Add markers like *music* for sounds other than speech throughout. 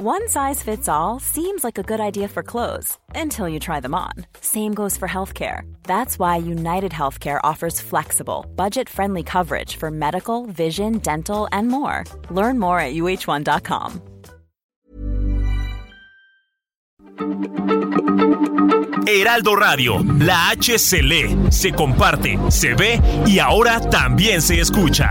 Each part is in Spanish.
One size fits all seems like a good idea for clothes until you try them on. Same goes for healthcare. That's why United Healthcare offers flexible, budget friendly coverage for medical, vision, dental, and more. Learn more at uh1.com. Heraldo Radio, la H se comparte, se ve y ahora también se escucha.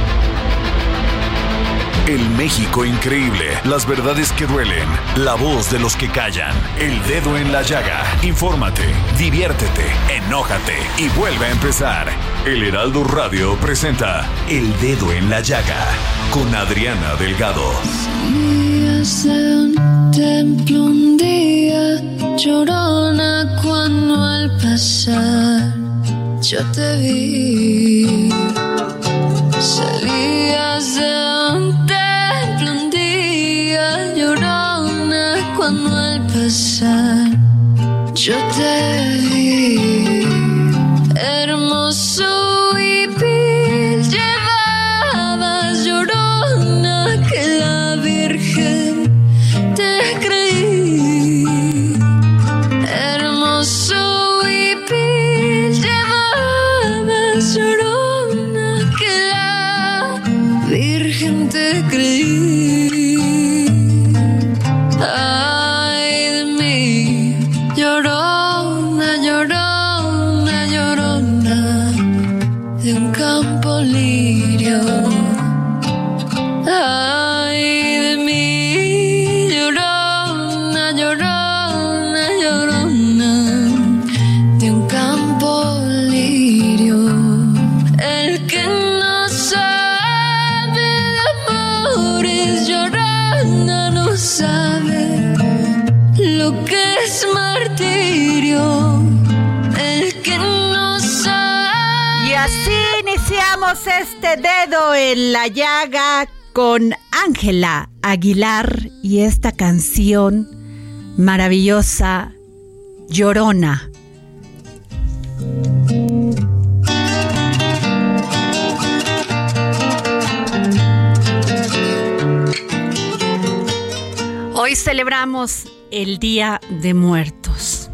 El México increíble, las verdades que duelen, la voz de los que callan, el dedo en la llaga. Infórmate, diviértete, enójate y vuelve a empezar. El Heraldo Radio presenta El Dedo en la Llaga con Adriana Delgado. un templo un día, llorona cuando al pasar yo te vi. Salías de cuando al pasar yo te con Ángela Aguilar y esta canción maravillosa, Llorona. Hoy celebramos el Día de Muertos.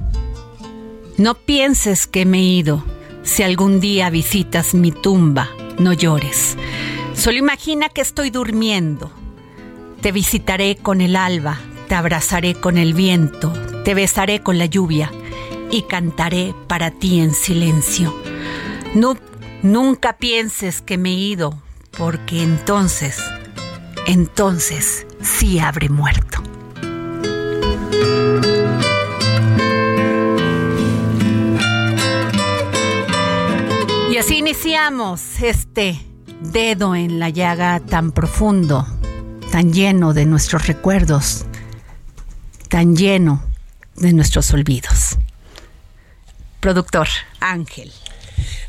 No pienses que me he ido si algún día visitas mi tumba no llores. Solo imagina que estoy durmiendo. Te visitaré con el alba, te abrazaré con el viento, te besaré con la lluvia y cantaré para ti en silencio. No, nunca pienses que me he ido, porque entonces, entonces sí habré muerto. Y así iniciamos este dedo en la llaga tan profundo, tan lleno de nuestros recuerdos, tan lleno de nuestros olvidos. Productor Ángel.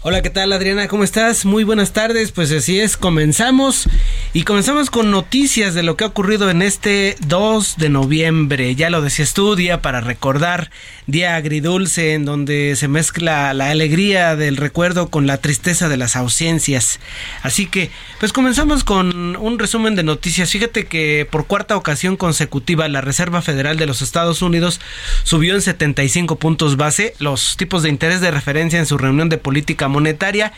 Hola, ¿qué tal Adriana? ¿Cómo estás? Muy buenas tardes. Pues así es, comenzamos y comenzamos con noticias de lo que ha ocurrido en este 2 de noviembre. Ya lo decías tú, día para recordar, día agridulce en donde se mezcla la alegría del recuerdo con la tristeza de las ausencias. Así que, pues comenzamos con un resumen de noticias. Fíjate que por cuarta ocasión consecutiva la Reserva Federal de los Estados Unidos subió en 75 puntos base los tipos de interés de referencia en su reunión de política monetaria.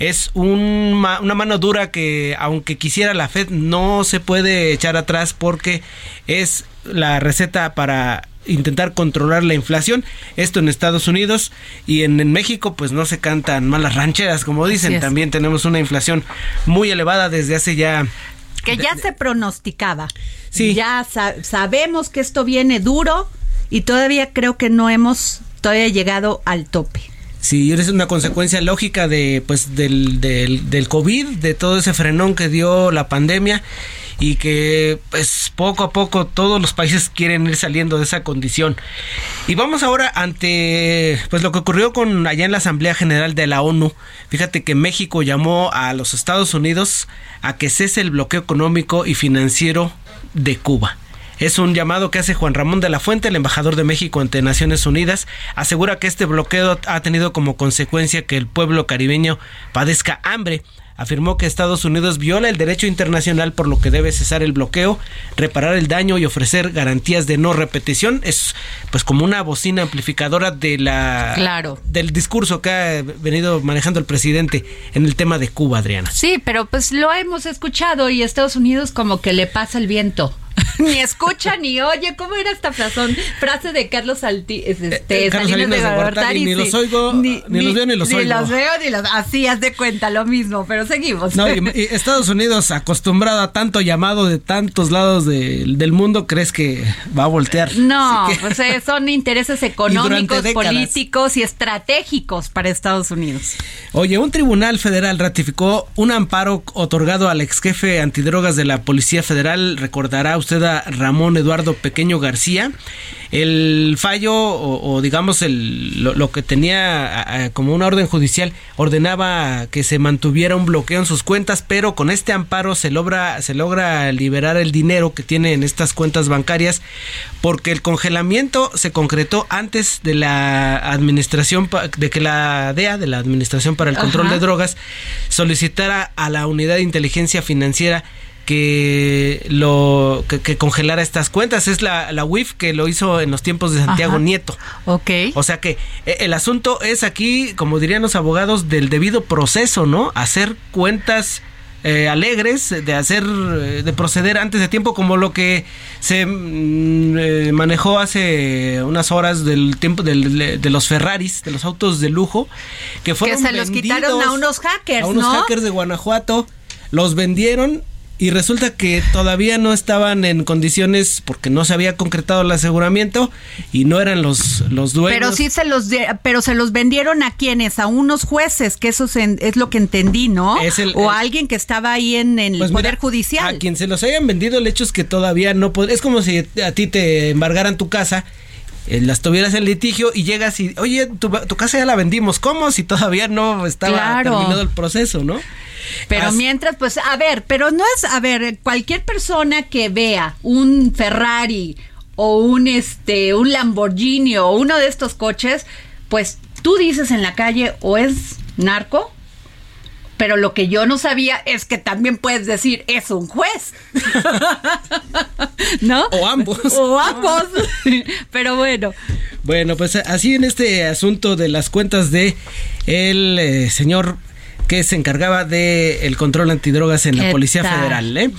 Es una mano dura que aunque quisiera la Fed no se puede echar atrás porque es la receta para intentar controlar la inflación. Esto en Estados Unidos y en, México pues no se cantan malas rancheras como dicen. También tenemos una inflación muy elevada desde hace ya que ya se pronosticaba. Sí. Ya sabemos que esto viene duro y todavía creo que no hemos todavía llegado al tope. Sí, es una consecuencia lógica de, pues, del, del, del COVID, de todo ese frenón que dio la pandemia y que pues poco a poco todos los países quieren ir saliendo de esa condición. Y vamos ahora ante pues lo que ocurrió con allá en la Asamblea General de la ONU. Fíjate que México llamó a los Estados Unidos a que cese el bloqueo económico y financiero de Cuba. Es un llamado que hace Juan Ramón de la Fuente, el embajador de México ante Naciones Unidas. Asegura que este bloqueo ha tenido como consecuencia que el pueblo caribeño padezca hambre afirmó que Estados Unidos viola el derecho internacional por lo que debe cesar el bloqueo, reparar el daño y ofrecer garantías de no repetición. Es pues como una bocina amplificadora de la claro. del discurso que ha venido manejando el presidente en el tema de Cuba, Adriana. Sí, pero pues lo hemos escuchado y Estados Unidos como que le pasa el viento. *laughs* ni escucha ni oye. ¿Cómo era esta frase? Frase de Carlos Alti, este, Eh, Carlos Salinas de Gortari, ni los oigo, ni los veo, ni los ni oigo. los veo, ni los... Así, haz de cuenta, lo mismo, pero seguimos. No, y, *laughs* y Estados Unidos, acostumbrado a tanto llamado de tantos lados de- del mundo, ¿crees que va a voltear? No, que- pues eh, *laughs* son intereses económicos, políticos y estratégicos para Estados Unidos. Oye, un tribunal federal ratificó un amparo otorgado al ex jefe antidrogas de la Policía Federal. Recordará usted a Ramón Eduardo Pequeño García. El fallo, o, o digamos el, lo, lo que tenía a- a- como una orden judicial, ordenaba que se mantuviera un bloqueo en sus cuentas, pero con este amparo se logra, se logra liberar el dinero que tiene en estas cuentas bancarias, porque el congelamiento se concretó antes de la administración, de que la DEA, de la Administración para el Control Ajá. de Drogas, solicitara a la Unidad de Inteligencia Financiera que lo que, que congelara estas cuentas es la, la UIF que lo hizo en los tiempos de Santiago Ajá. Nieto Ok. o sea que eh, el asunto es aquí como dirían los abogados del debido proceso no hacer cuentas eh, alegres de hacer eh, de proceder antes de tiempo como lo que se mm, eh, manejó hace unas horas del tiempo del- de los Ferraris de los autos de lujo que fueron se los quitaron a unos hackers, a unos ¿no? hackers de Guanajuato los vendieron y resulta que todavía no estaban en condiciones porque no se había concretado el aseguramiento y no eran los, los dueños. Pero sí se los de- pero se los vendieron a quienes, a unos jueces, que eso se- es lo que entendí, ¿no? Es el- o a alguien que estaba ahí en el Pues poder mira, judicial. A quien se los hayan vendido, el hecho es que todavía no pod- Es como si a ti te embargaran tu casa, eh, las tuvieras en litigio y llegas y, oye, tu, tu casa ya la vendimos. ¿Cómo? Si todavía no estaba Claro. terminado el proceso, ¿no? Pero As- mientras, pues, a ver, pero no es, a ver, cualquier persona que vea un Ferrari o un este, un Lamborghini o uno de estos coches, pues tú dices en la calle o es narco, pero lo que yo no sabía es que también puedes decir es un juez. *laughs* ¿No? O ambos. O ambos. *laughs* pero bueno. Bueno, pues así en este asunto de las cuentas de el eh, señor que se encargaba del el control antidrogas en la ¿Qué Policía tal? Federal. ¿eh?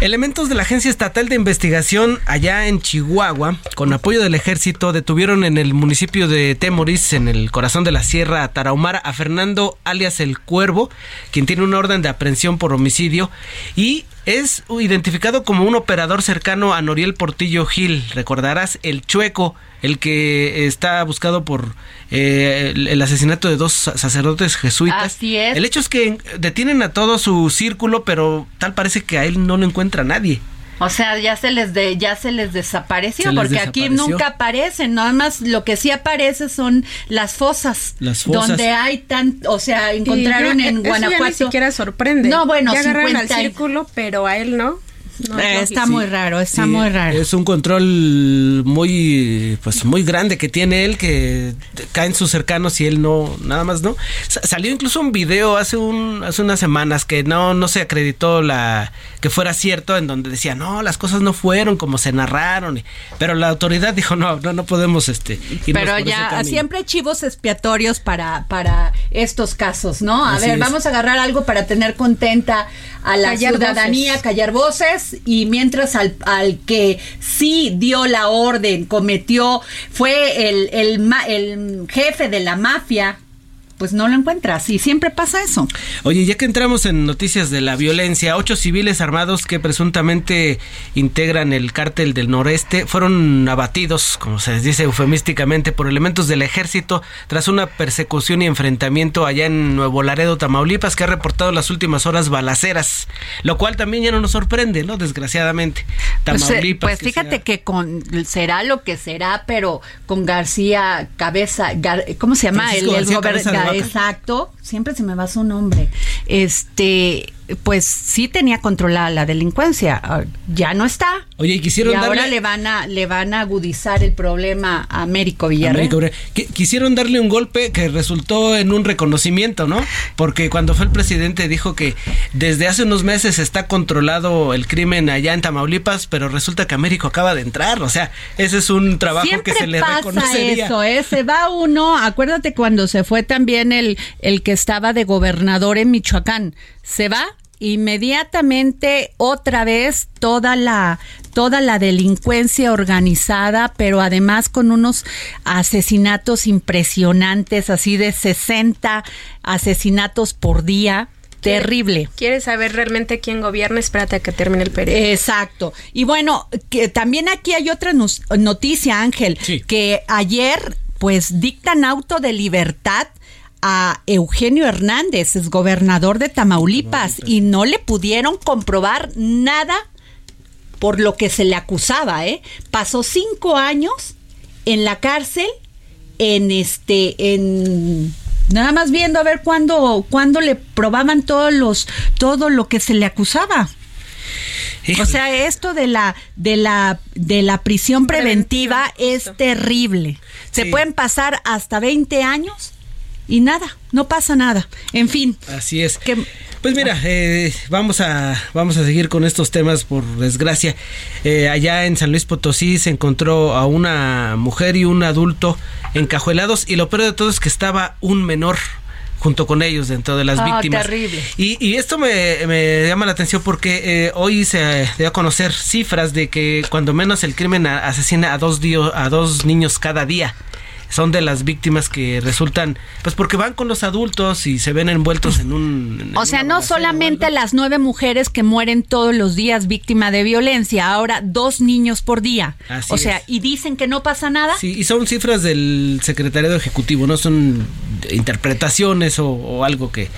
Elementos de la Agencia Estatal de Investigación allá en Chihuahua, con apoyo del ejército, detuvieron en el municipio de Temoris, en el corazón de la Sierra Tarahumara, a Fernando alias El Cuervo, quien tiene una orden de aprehensión por homicidio y es identificado como un operador cercano a Noriel Portillo Gil. Recordarás el Chueco, el que está buscado por eh, el, el asesinato de dos sa- sacerdotes jesuitas. Así es. El hecho es que detienen a todo su círculo, pero tal parece que a él no lo encuentra nadie. O sea, ya se les de, ya se les desapareció, Se les porque aquí desapareció. nunca aparecen, nada más lo que sí aparece son las fosas. Las fosas. Donde hay tan, o sea, Y encontraron ya, en eso ya Guanajuato. ni siquiera sorprende. No, bueno, ya agarraron 50 al círculo, pero a él no. No, Eh, está Sí, muy raro, está sí, muy raro. Es un control muy, pues, muy grande que tiene él, que caen sus cercanos y él no, nada más no. Sa- salió incluso un video hace un, hace unas semanas que no, no se acreditó la, que fuera cierto, en donde decía, no, las cosas no fueron como se narraron. pero la autoridad dijo, no, no, no podemos, este, Pero ya camino". siempre hay chivos expiatorios para, para estos casos, ¿no? A Así ver, es. vamos a agarrar algo para tener contenta a la Callar ciudadanía, voces. callar voces, y mientras al, al que sí dio la orden, cometió, fue el, el, el jefe de la mafia pues no lo encuentras y siempre pasa eso. Oye, ya que entramos en noticias de la violencia, ocho civiles armados que presuntamente integran el cártel del noreste fueron abatidos, como se dice eufemísticamente, por elementos del ejército tras una persecución y enfrentamiento allá en Nuevo Laredo, Tamaulipas, que ha reportado las últimas horas balaceras, lo cual también ya no nos sorprende, ¿no? Desgraciadamente. Pues, eh, Tamaulipas. Pues, fíjate que con será lo que será, pero con García Cabeza, Gar- ¿cómo se llama? Francisco Ga- Vaca. Exacto, siempre se me va su nombre. Este, pues sí tenía controlada la delincuencia, ah, ya no está. Oye, y quisieron y ahora darle- le van a le van a agudizar el problema a Américo Villarreal. Quisieron darle un golpe que resultó en un reconocimiento, ¿no? Porque cuando fue el presidente dijo que desde hace unos meses está controlado el crimen allá en Tamaulipas, pero resulta que Américo acaba de entrar. O sea, ese es un trabajo Siempre que se le pasa reconocería. eso, ¿eh? Se va uno, acuérdate cuando se fue también el, el que estaba de gobernador en Michoacán, se va inmediatamente otra vez toda la toda la delincuencia organizada, pero además con unos asesinatos impresionantes, así de 60 asesinatos por día, terrible. ¿Quieres saber realmente quién gobierna? Espérate a que termine el periodo. Exacto. Y bueno, que también aquí hay otra noticia, Ángel, Sí. que ayer pues dictan auto de libertad a Eugenio Hernández, es gobernador de Tamaulipas, y no le pudieron comprobar nada por lo que se le acusaba, ¿eh? Pasó cinco años en la cárcel, en este, en nada más viendo a ver cuándo, cuándo le probaban todos los, todo lo que se le acusaba. Híjole. O sea, esto de la de la de la prisión preventiva, Preventiva, es terrible. Se pueden pasar hasta 20 años y nada, no pasa nada. En fin, Así es. que Pues mira, eh, vamos a vamos a seguir con estos temas por desgracia. Eh, allá en San Luis Potosí se encontró a una mujer y un adulto encajuelados y lo peor de todo es que estaba un menor junto con ellos dentro de las Ah, víctimas. terrible. Y, y esto me, me llama la atención porque eh, hoy se dio a conocer cifras de que cuando menos el crimen a- asesina a dos, dio- a dos niños cada día. Son de las víctimas que resultan, pues porque van con los adultos y se ven envueltos en un... en O sea, no solamente las nueve mujeres que mueren todos los días víctima de violencia, ahora dos niños por día. Así o sea, es. y dicen que no pasa nada. Sí, y son cifras del secretariado ejecutivo, no son interpretaciones o, o algo que...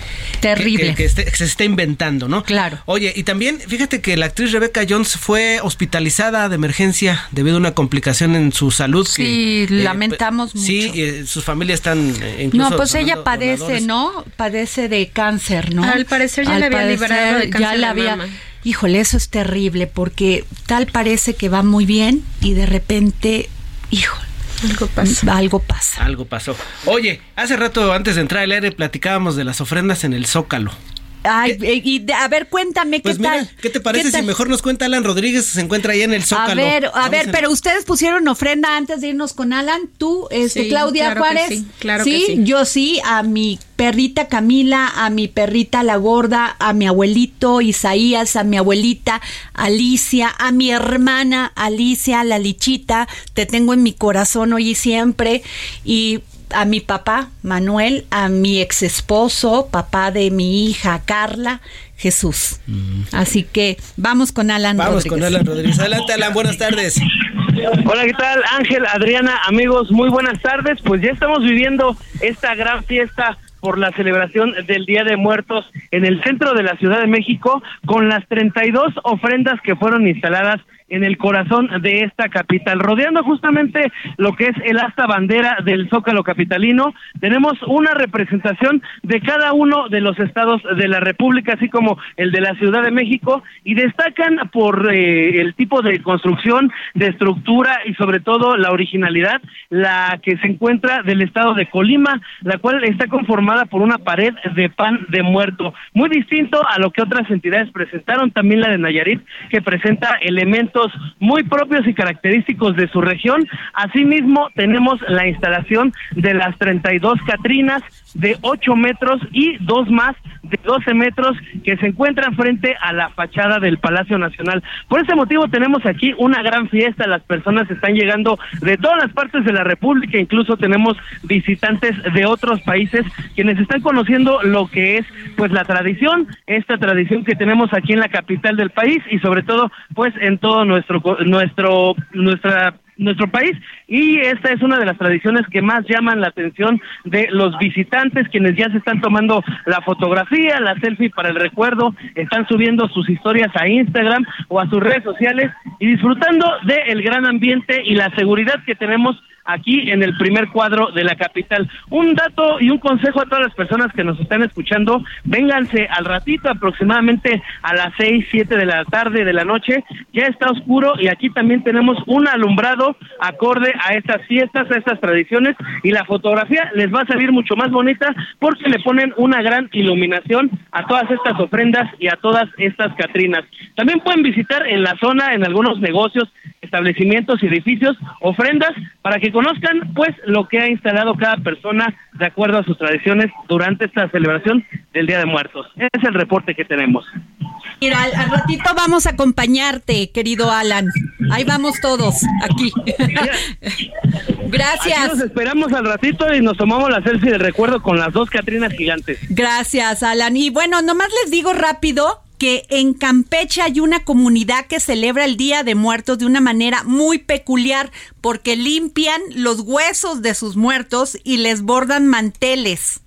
Terrible. Que, que esté- que se está inventando, ¿no? Claro. Oye, y también fíjate que la actriz Rebecca Jones fue hospitalizada de emergencia debido a una complicación en su salud. Sí, que, lamentamos pues, Sí, eh, sus familias están eh, incluso No, pues ella padece, donadores. ¿no? Padece de cáncer, ¿no? Al parecer ya le había liberado de ya cáncer le de había- mama. Híjole, eso es terrible porque tal parece que va muy bien y de repente, híjole, Algo pasa. algo pasa. Algo pasó. Oye, hace rato antes de entrar al aire platicábamos de las ofrendas en el Zócalo. Ay, eh, y de- a ver, cuéntame Pues qué mira, tal. ¿qué te parece si tal? mejor nos cuenta Alan Rodríguez? Se encuentra ahí en el Zócalo. A ver, a Vamos ver, en- pero ustedes pusieron ofrenda antes de irnos con Alan. Tú, este, Sí, Claudia claro que Juárez. sí, claro que sí. yo sí, a mi perrita Camila, a mi perrita La Gorda, a mi abuelito Isaías, a mi abuelita Alicia, a mi hermana Alicia, la lichita. Te tengo en mi corazón hoy y siempre. Y a mi papá Manuel, a mi ex esposo, papá de mi hija Carla, Jesús. Así que vamos con Alan Mm. Vamos Rodríguez. con Alan Rodríguez. Adelante, Alan, buenas tardes. Hola, ¿qué tal? Ángel, Adriana, amigos, muy buenas tardes. Pues ya estamos viviendo esta gran fiesta por la celebración del Día de Muertos en el centro de la Ciudad de México con las 32 ofrendas que fueron instaladas en el corazón de esta capital, rodeando justamente lo que es el asta bandera del Zócalo capitalino. Tenemos una representación de cada uno de los estados de la República, así como el de la Ciudad de México, y destacan por eh, el tipo de construcción, de estructura y sobre todo la originalidad, la que se encuentra del estado de Colima, la cual está conformada por una pared de pan de muerto, muy distinto a lo que otras entidades presentaron, también la de Nayarit, que presenta elementos muy propios y característicos de su región. Asimismo, tenemos la instalación de las 32 Catrinas de 8 metros y dos más de 12 metros que se encuentran frente a la fachada del Palacio Nacional. Por ese motivo tenemos aquí una gran fiesta, las personas están llegando de todas las partes de la República, incluso tenemos visitantes de otros países quienes están conociendo lo que es pues la tradición, esta tradición que tenemos aquí en la capital del país y sobre todo pues en todo nuestro nuestro nuestra nuestro país y esta es una de las tradiciones que más llaman la atención de los visitantes quienes ya se están tomando la fotografía, la selfie para el recuerdo, están subiendo sus historias a Instagram o a sus redes sociales y disfrutando del gran ambiente y la seguridad que tenemos aquí en el primer cuadro de la capital. Un dato y un consejo a todas las personas que nos están escuchando, vénganse al ratito, aproximadamente a las seis, siete de la tarde de la noche, ya está oscuro y aquí también tenemos un alumbrado acorde a estas fiestas, a estas tradiciones y la fotografía les va a salir mucho más bonita porque le ponen una gran iluminación a todas estas ofrendas y a todas estas catrinas. También pueden visitar en la zona, en algunos negocios, establecimientos y edificios, ofrendas para que conozcan pues lo que ha instalado cada persona de acuerdo a sus tradiciones durante esta celebración del Día de Muertos. Es el reporte que tenemos. Mira, al, ratito vamos a acompañarte, querido Alan. Ahí vamos todos, aquí. *laughs* Gracias. Aquí nos esperamos al ratito y nos tomamos la selfie de recuerdo con las dos Catrinas gigantes. Gracias, Alan. Y bueno, nomás les digo rápido que en Campeche hay una comunidad que celebra el Día de Muertos de una manera muy peculiar porque limpian los huesos de sus muertos y les bordan manteles.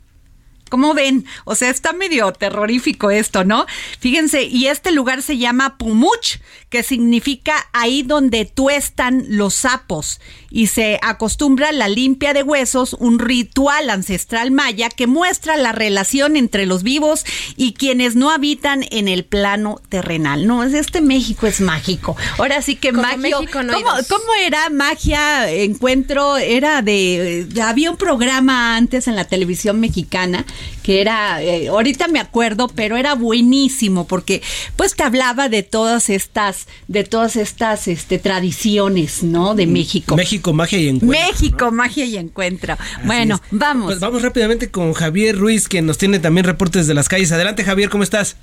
¿Cómo ven? O sea, está medio terrorífico esto, ¿no? Fíjense, y este lugar se llama Pumuch, que significa ahí donde tuestan los sapos, y se acostumbra la limpia de huesos, un ritual ancestral maya que muestra la relación entre los vivos y quienes no habitan en el plano terrenal. No, este México es mágico. Ahora sí que magia. ¿cómo, era magia? Encuentro, era de. Había un programa antes en la televisión mexicana que era, eh, ahorita me acuerdo, pero era buenísimo porque pues te hablaba de todas estas, de todas estas este, tradiciones, ¿no? De México. México, magia y encuentro. México, magia y encuentro. bueno, vamos. Pues vamos rápidamente con Javier Ruiz, que nos tiene también reportes de las calles. Adelante, Javier, ¿cómo estás?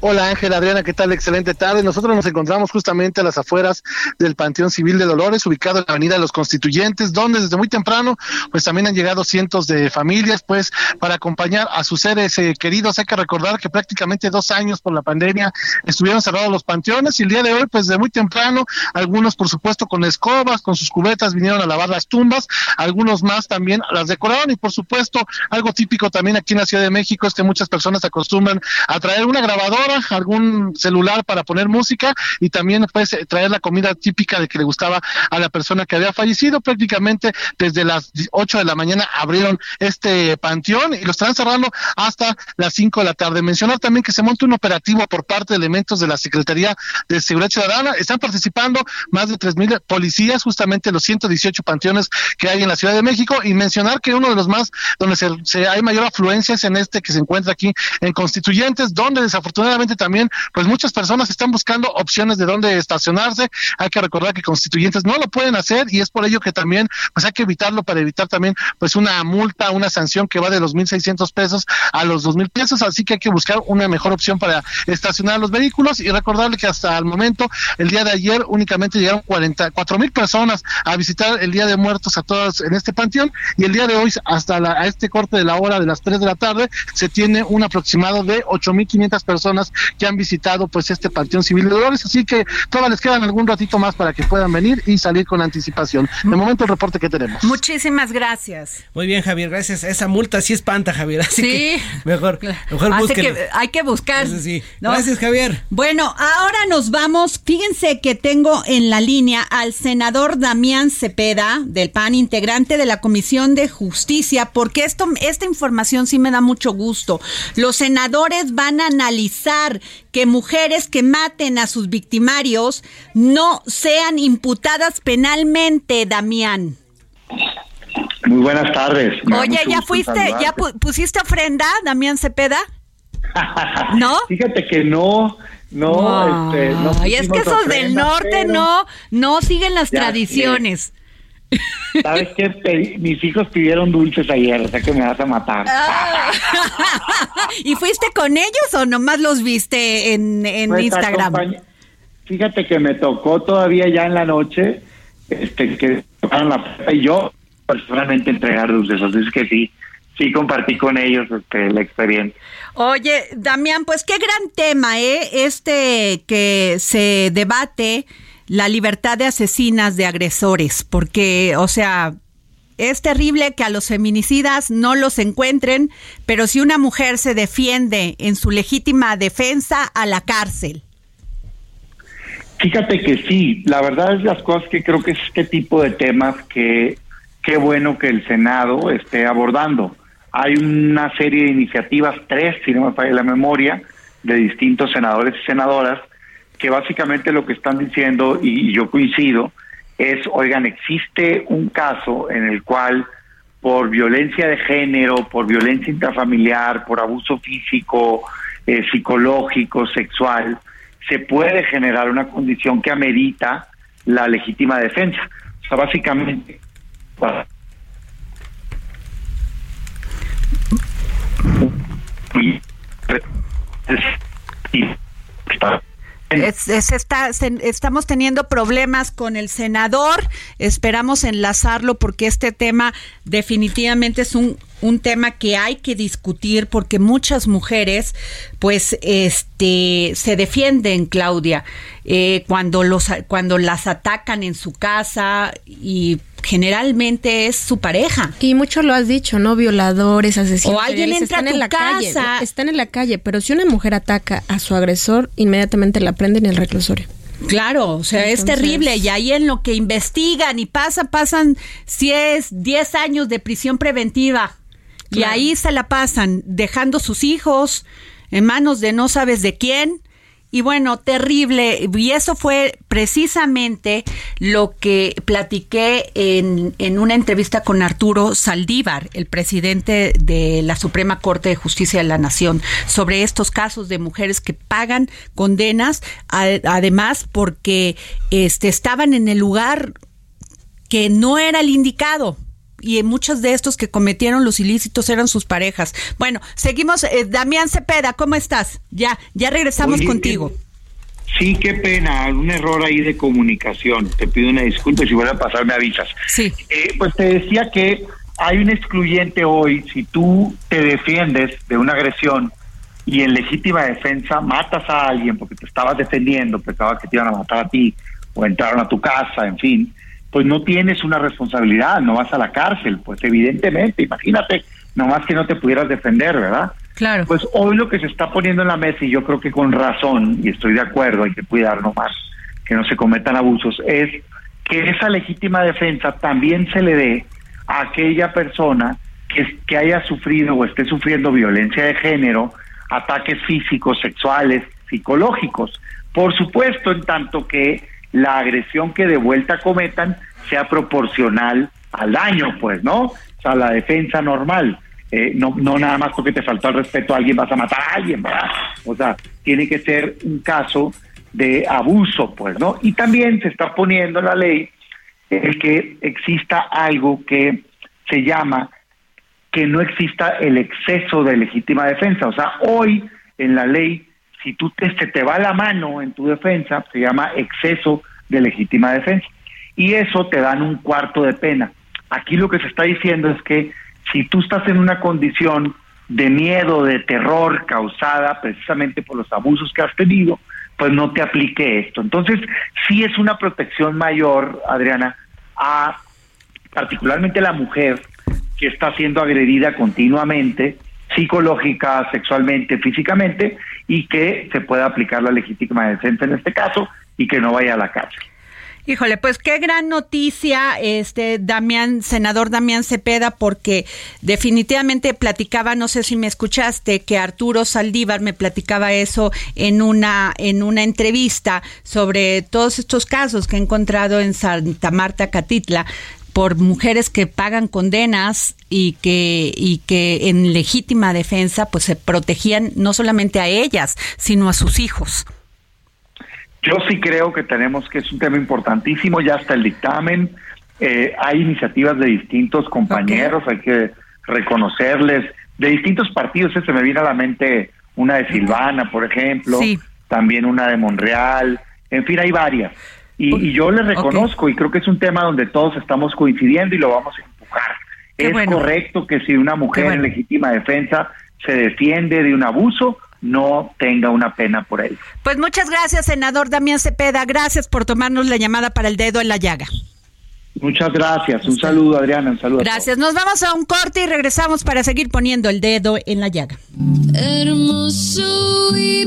Hola Ángel, Adriana, ¿qué tal? Excelente tarde. Nosotros nos encontramos justamente a las afueras del Panteón Civil de Dolores, ubicado en la Avenida de los Constituyentes, donde desde muy temprano pues también han llegado cientos de familias pues para acompañar a sus seres eh, queridos. Hay que recordar que prácticamente dos años por la pandemia estuvieron cerrados los panteones y el día de hoy pues de muy temprano, algunos por supuesto con escobas, con sus cubetas vinieron a lavar las tumbas, algunos más también las decoraron y por supuesto algo típico también aquí en la Ciudad de México es que muchas personas acostumbran a traer una grabación algún celular para poner música y también pues traer la comida típica de que le gustaba a la persona que había fallecido. Prácticamente desde las 8 de la mañana abrieron este panteón y lo estarán cerrando hasta las 5 de la tarde. Mencionar también que se monta un operativo por parte de elementos de la Secretaría de Seguridad Ciudadana. Están participando más de 3.000 policías, justamente los 118 panteones que hay en la Ciudad de México y mencionar que uno de los más donde se, hay mayor afluencia es en este que se encuentra aquí en Constituyentes, donde desafortunadamente afortunadamente también, pues muchas personas están buscando opciones de dónde estacionarse. Hay que recordar que constituyentes no lo pueden hacer y es por ello que también, pues hay que evitarlo para evitar también, pues una multa, una sanción que va de los 1.600 pesos a los 2.000 pesos. Así que hay que buscar una mejor opción para estacionar los vehículos y recordarle que hasta el momento, el día de ayer, únicamente llegaron 44 mil personas a visitar el Día de Muertos a todas en este panteón y el día de hoy, hasta la, a este corte de la hora de las 3 de la tarde, se tiene un aproximado de 8.500 personas personas que han visitado pues este Panteón Civil de Dolores, así que todavía les quedan algún ratito más para que puedan venir y salir con anticipación. De momento el reporte que tenemos. Muchísimas gracias. Muy bien, Javier, gracias. Esa multa sí espanta, Javier, así sí. mejor, mejor que hay que buscar. Gracias, Javier. Bueno, ahora nos vamos. Fíjense que tengo en la línea al senador Damián Cepeda del PAN, integrante de la Comisión de Justicia, porque esto esta información sí me da mucho gusto. Los senadores van a analizar que mujeres que maten a sus victimarios no sean imputadas penalmente, Damián. Muy buenas tardes. Oye, ¿ya fuiste, ya pusiste ofrenda, Damián Cepeda? *laughs* ¿No? Fíjate que no, no, este, no. y es que esos del norte no, no siguen las tradiciones. ¿Sabes qué? Mis hijos pidieron dulces ayer, o sea que me vas a matar. Ah. *laughs* ¿Y fuiste con ellos o nomás los viste en, en pues, Instagram? Fíjate que me tocó todavía ya en la noche, este, que tocaron la puerta y yo personalmente entregar dulces, así es que sí, sí compartí con ellos este, la experiencia. Oye, Damián, pues qué gran tema, ¿eh? Este que se debate la libertad de asesinas, de agresores, porque, o sea, es terrible que a los feminicidas no los encuentren, pero si una mujer se defiende en su legítima defensa, a la cárcel. Fíjate que sí, la verdad es las cosas que creo que es este tipo de temas que qué bueno que el Senado esté abordando. Hay una serie de iniciativas, tres, si no me falla la memoria, de distintos senadores y senadoras, que básicamente lo que están diciendo, y yo coincido, es, oigan, existe un caso en el cual por violencia de género, por violencia intrafamiliar, por abuso físico, eh, psicológico, sexual, se puede generar una condición que amerita la legítima defensa. O sea, básicamente... Estamos teniendo problemas con el senador. Esperamos enlazarlo porque este tema definitivamente es un, un tema que hay que discutir porque muchas mujeres, pues, este, se defienden, Claudia, eh, cuando los, cuando las atacan en su casa y generalmente es su pareja. Y mucho lo has dicho, ¿no? Violadores, asesinos. O alguien entra están en la casa. Calle, están en la calle, pero si una mujer ataca a su agresor, inmediatamente la prenden en el reclusorio. Claro, o sea, es terrible y ahí en lo que investigan y pasa, pasan si es 10 años de prisión preventiva y ahí se la pasan dejando sus hijos en manos de no sabes de quién y bueno, terrible. Y eso fue precisamente lo que platiqué en, en, una entrevista con Arturo Saldívar, el presidente de la Suprema Corte de Justicia de la Nación, sobre estos casos de mujeres que pagan condenas, además porque este, estaban en el lugar que no era el indicado y muchos de estos que cometieron los ilícitos eran sus parejas. Bueno, seguimos. Eh, Damián Cepeda, ¿cómo estás? Ya, ya regresamos contigo. Sí, qué pena, un error ahí de comunicación. Te pido una disculpa, si vuelve a pasar me avisas. Sí. Eh, pues te decía que hay un excluyente hoy, si tú te defiendes de una agresión y en legítima defensa matas a alguien porque te estabas defendiendo, pensabas que te iban a matar a ti o entraron a tu casa, en fin, pues no tienes una responsabilidad, no vas a la cárcel, pues evidentemente, imagínate, nomás que no te pudieras defender, ¿verdad? Claro. Pues hoy lo que se está poniendo en la mesa, y yo creo que con razón, y estoy de acuerdo, hay que cuidar nomás que no se cometan abusos, es que esa legítima defensa también se le dé a aquella persona que, que haya sufrido o esté sufriendo violencia de género, ataques físicos, sexuales, psicológicos. Por supuesto, en tanto que la agresión que de vuelta cometan sea proporcional al daño, pues, ¿no? O sea, la defensa normal. Eh, no, no nada más porque te faltó el respeto a alguien vas a matar a alguien, ¿verdad? O sea, tiene que ser un caso de abuso, pues, ¿no? Y también se está poniendo en la ley el que exista algo que se llama que no exista el exceso de legítima defensa. O sea, hoy en la ley si tú te, te va la mano en tu defensa, se llama exceso de legítima defensa. Y eso te dan un cuarto de pena. Aquí lo que se está diciendo es que si tú estás en una condición de miedo, de terror causada precisamente por los abusos que has tenido, pues no te aplique esto. Entonces, sí es una protección mayor, Adriana, a particularmente la mujer que está siendo agredida continuamente psicológica, sexualmente, físicamente, y que se pueda aplicar la legítima defensa en este caso y que no vaya a la cárcel. Híjole, pues qué gran noticia, este Damián, senador Damián Cepeda, porque definitivamente platicaba, no sé si me escuchaste, que Arturo Saldívar me platicaba eso en una en una entrevista sobre todos estos casos que he encontrado en Santa Marta Catitla por mujeres que pagan condenas y que y que en legítima defensa pues se protegían no solamente a ellas sino a sus hijos. Yo sí creo que tenemos que es un tema importantísimo ya está el dictamen Eh, hay iniciativas de distintos compañeros, hay que reconocerles, de distintos partidos. Se me viene a la mente una de Silvana, por ejemplo, también una de Monreal, en fin, hay varias. Y, yo les reconozco y creo que es un tema donde todos estamos coincidiendo y lo vamos a empujar. es correcto que si una mujer en legítima defensa se defiende de un abuso, no tenga una pena por él. Pues muchas gracias, senador Damián Cepeda. Gracias por tomarnos la llamada para el dedo en la llaga. Muchas gracias. Un saludo, Adriana. Un saludo. Gracias. Nos vamos a un corte y regresamos para seguir poniendo el dedo en la llaga. Hermoso y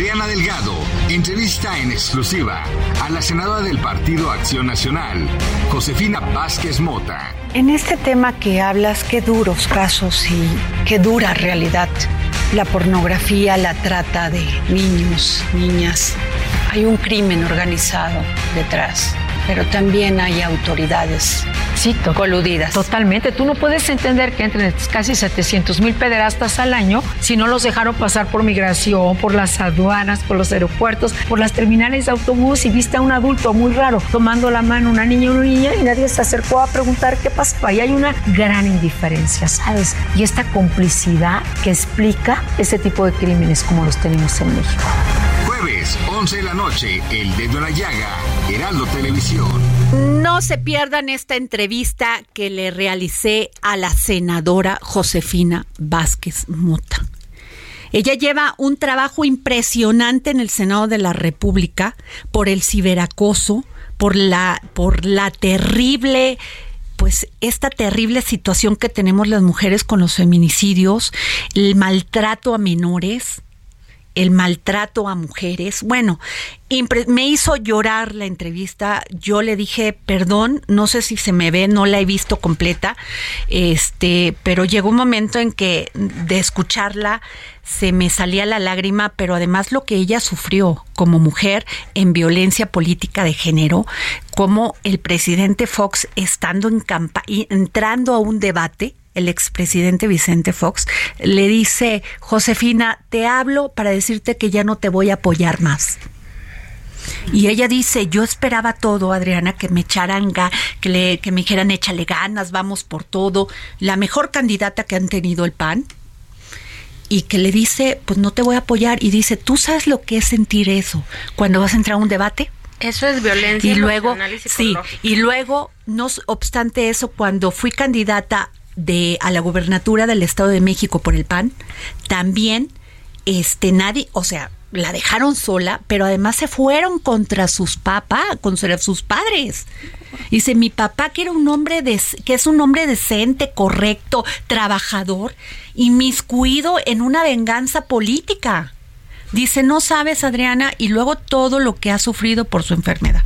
Adriana Delgado entrevista en exclusiva a la senadora del Partido Acción Nacional, Josefina Vázquez Mota. En este tema que hablas, qué duros casos y qué dura realidad. La pornografía, la trata de niños, niñas. Hay un crimen organizado detrás, pero también hay autoridades coludidas. Totalmente. Tú no puedes entender que entren casi 700 mil pederastas al año si no los dejaron pasar por migración, por las aduanas, por los aeropuertos, por las terminales de autobús y viste a un adulto muy raro tomando la mano una niña una niña y nadie se acercó a preguntar qué pasaba. Y hay una gran indiferencia, ¿sabes? Y esta complicidad que explica ese tipo de crímenes como los tenemos en México. Jueves, 11 de la noche, El Dedo en la Llaga, Televisión. No se pierdan esta entrevista que le realicé a la senadora Josefina Vázquez Mota. Ella lleva un trabajo impresionante en el Senado de la República por el ciberacoso, por la, por la terrible pues esta terrible situación que tenemos las mujeres con los feminicidios, el maltrato a menores, el maltrato a mujeres. Bueno, me hizo llorar la entrevista. Yo le dije, perdón, no sé si se me ve, no la he visto completa, este, pero llegó un momento en que de escucharla se me salía la lágrima, pero además lo que ella sufrió como mujer en violencia política de género, como el presidente Fox estando en campa entrando a un debate el expresidente Vicente Fox, le dice, Josefina, te hablo para decirte que ya no te voy a apoyar más. Y ella dice, yo esperaba todo, Adriana, que me echaran, que, le, que me dijeran, échale ganas, vamos por todo. La mejor candidata que han tenido el PAN. y que le dice, pues no te voy a apoyar y dice, ¿tú sabes lo que es sentir eso cuando vas a entrar a un debate? Eso es violencia y luego y sí y luego no obstante eso cuando fui candidata de a la gubernatura del Estado de México por el PAN también este nadie o sea la dejaron sola pero además se fueron contra sus papás contra sus padres. Dice mi papá que era un hombre des- que es un hombre decente correcto trabajador inmiscuido en una venganza política Dice, no sabes, Adriana, y luego todo lo que ha sufrido por su enfermedad.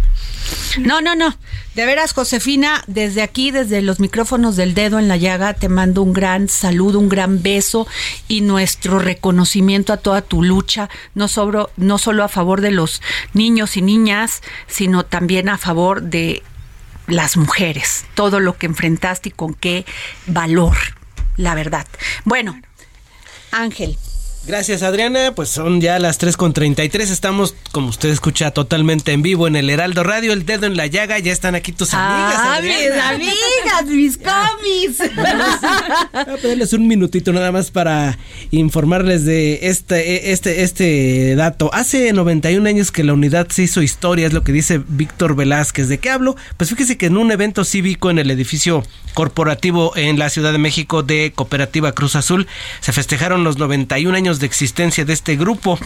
No, no, no. De veras, Josefina, desde aquí, desde los micrófonos del dedo en la llaga, te mando un gran saludo, un gran beso y nuestro reconocimiento a toda tu lucha, no, sobro, no solo a favor de los niños y niñas, sino también a favor de las mujeres. Todo lo que enfrentaste y con qué valor, la verdad. Bueno, Ángel. Gracias Adriana, pues son ya las 3 con 33, estamos como usted escucha totalmente en vivo en el Heraldo Radio, el dedo en la llaga, ya están aquí tus amigas. Ah, mis amigas, mis comis. Voy a pedirles un minutito nada más para informarles de este, este, este dato. Hace 91 años que la unidad se hizo historia, es lo que dice Víctor Velázquez. ¿De qué hablo? Pues fíjese que en un evento cívico en el edificio corporativo en la Ciudad de México de Cooperativa Cruz Azul se festejaron los 91 años de existencia de este grupo.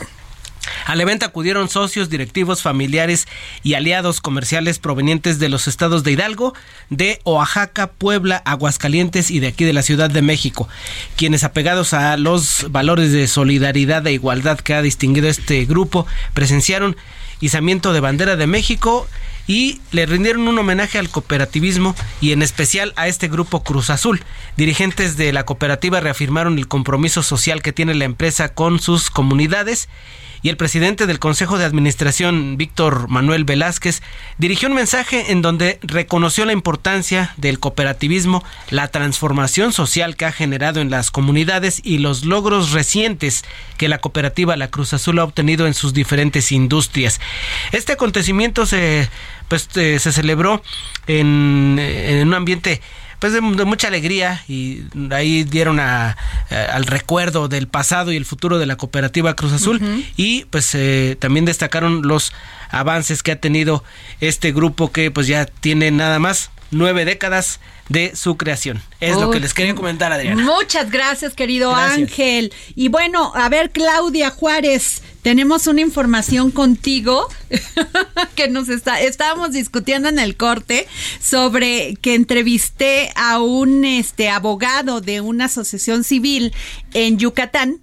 Al evento acudieron socios, directivos, familiares y aliados comerciales provenientes de los estados de Hidalgo, de Oaxaca, Puebla, Aguascalientes y de aquí de la Ciudad de México, quienes apegados a los valores de solidaridad e igualdad que ha distinguido este grupo, presenciaron izamiento de bandera de México y le rindieron un homenaje al cooperativismo y en especial a este grupo Cruz Azul. Dirigentes de la cooperativa reafirmaron el compromiso social que tiene la empresa con sus comunidades y el presidente del Consejo de Administración, Víctor Manuel Velázquez, dirigió un mensaje en donde reconoció la importancia del cooperativismo, la transformación social que ha generado en las comunidades y los logros recientes que la cooperativa La Cruz Azul ha obtenido en sus diferentes industrias. Este acontecimiento se, pues, eh, se celebró en, en un ambiente pues de, de mucha alegría y ahí dieron a, a- al recuerdo del pasado y el futuro de la cooperativa Cruz Azul y pues eh, también destacaron los avances que ha tenido este grupo que pues ya tiene nada más nueve décadas de su creación. Es lo que les quería comentar, Adriana. Muchas gracias, querido Gracias. Ángel. Y bueno, a ver, Claudia Juárez, tenemos una información contigo *laughs* que nos está, estábamos discutiendo en el corte sobre que entrevisté a un este abogado de una asociación civil en Yucatán.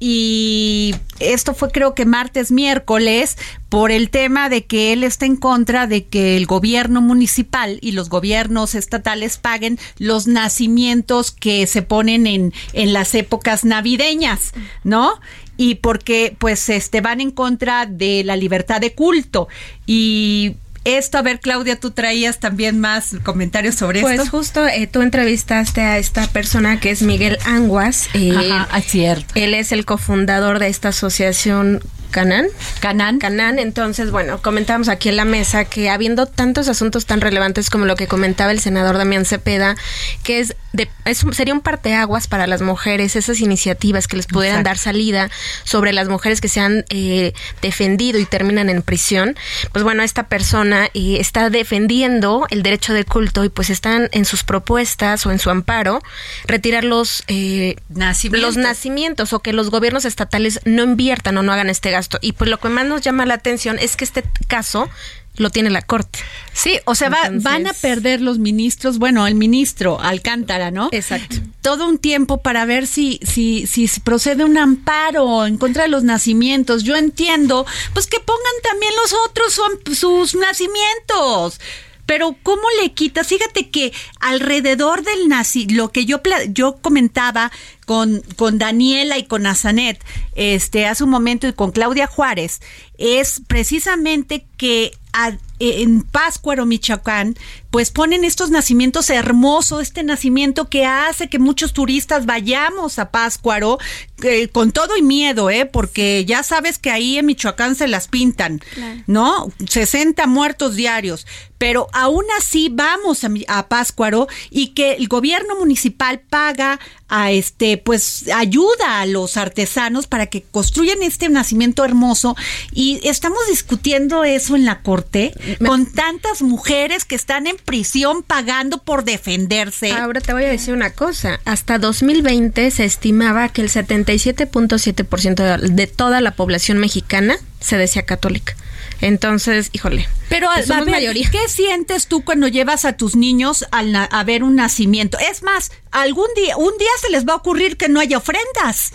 Y esto fue creo que martes, miércoles, por el tema de que él está en contra de que el gobierno municipal y los gobiernos estatales paguen los nacimientos que se ponen en, en las épocas navideñas, ¿no? Y porque pues este van en contra de la libertad de culto. Y esto, a ver, Claudia, tú traías también más comentarios sobre Pues esto. justo eh, tú entrevistaste a esta persona que es Miguel Anguas. eh, Ajá, es cierto. Él es el cofundador de esta asociación Canán. Canán. Canán. Entonces, bueno, comentamos aquí en la mesa que habiendo tantos asuntos tan relevantes como lo que comentaba el senador Damián Cepeda, que es, de, es sería un parteaguas para las mujeres, esas iniciativas que les pudieran Exacto. dar salida sobre las mujeres que se han eh, defendido y terminan en prisión. Pues bueno, esta persona eh, está defendiendo el derecho de culto y pues están en sus propuestas o en su amparo retirar los eh, Nacimientos. los nacimientos o que los gobiernos estatales no inviertan o no hagan este gasto. Y pues lo que más nos llama la atención es que este caso lo tiene la Corte. Sí, o sea, va- van a perder los ministros, bueno, el ministro Alcántara, ¿no? Exacto. Todo un tiempo para ver si, si, si se procede un amparo en contra de los nacimientos. Yo entiendo, pues que pongan también los otros su- sus nacimientos. Pero ¿cómo le quitas? Fíjate que alrededor del nazi, lo que yo yo comentaba con, con Daniela y con Azanet, este, hace un momento y con Claudia Juárez, es precisamente que a- en Páscuaro, Michoacán, pues ponen estos nacimientos hermosos, este nacimiento que hace que muchos turistas vayamos a Páscuaro eh, con todo y miedo, ¿eh? Porque ya sabes que ahí en Michoacán se las pintan, ¿no? 60 muertos diarios, pero aún así vamos a, a Páscuaro y que el gobierno municipal paga a este, pues ayuda a los artesanos para que construyan este nacimiento hermoso y estamos discutiendo eso en la corte con tantas mujeres que están en prisión pagando por defenderse. Ahora te voy a decir una cosa. Hasta 2020 se estimaba que el 77.7% de, de toda la población mexicana se decía católica. Entonces, híjole. Pero pues a ver, mayoría. ¿qué sientes tú cuando llevas a tus niños al na- a ver un nacimiento? Es más, algún día, un día se les va a ocurrir que no haya ofrendas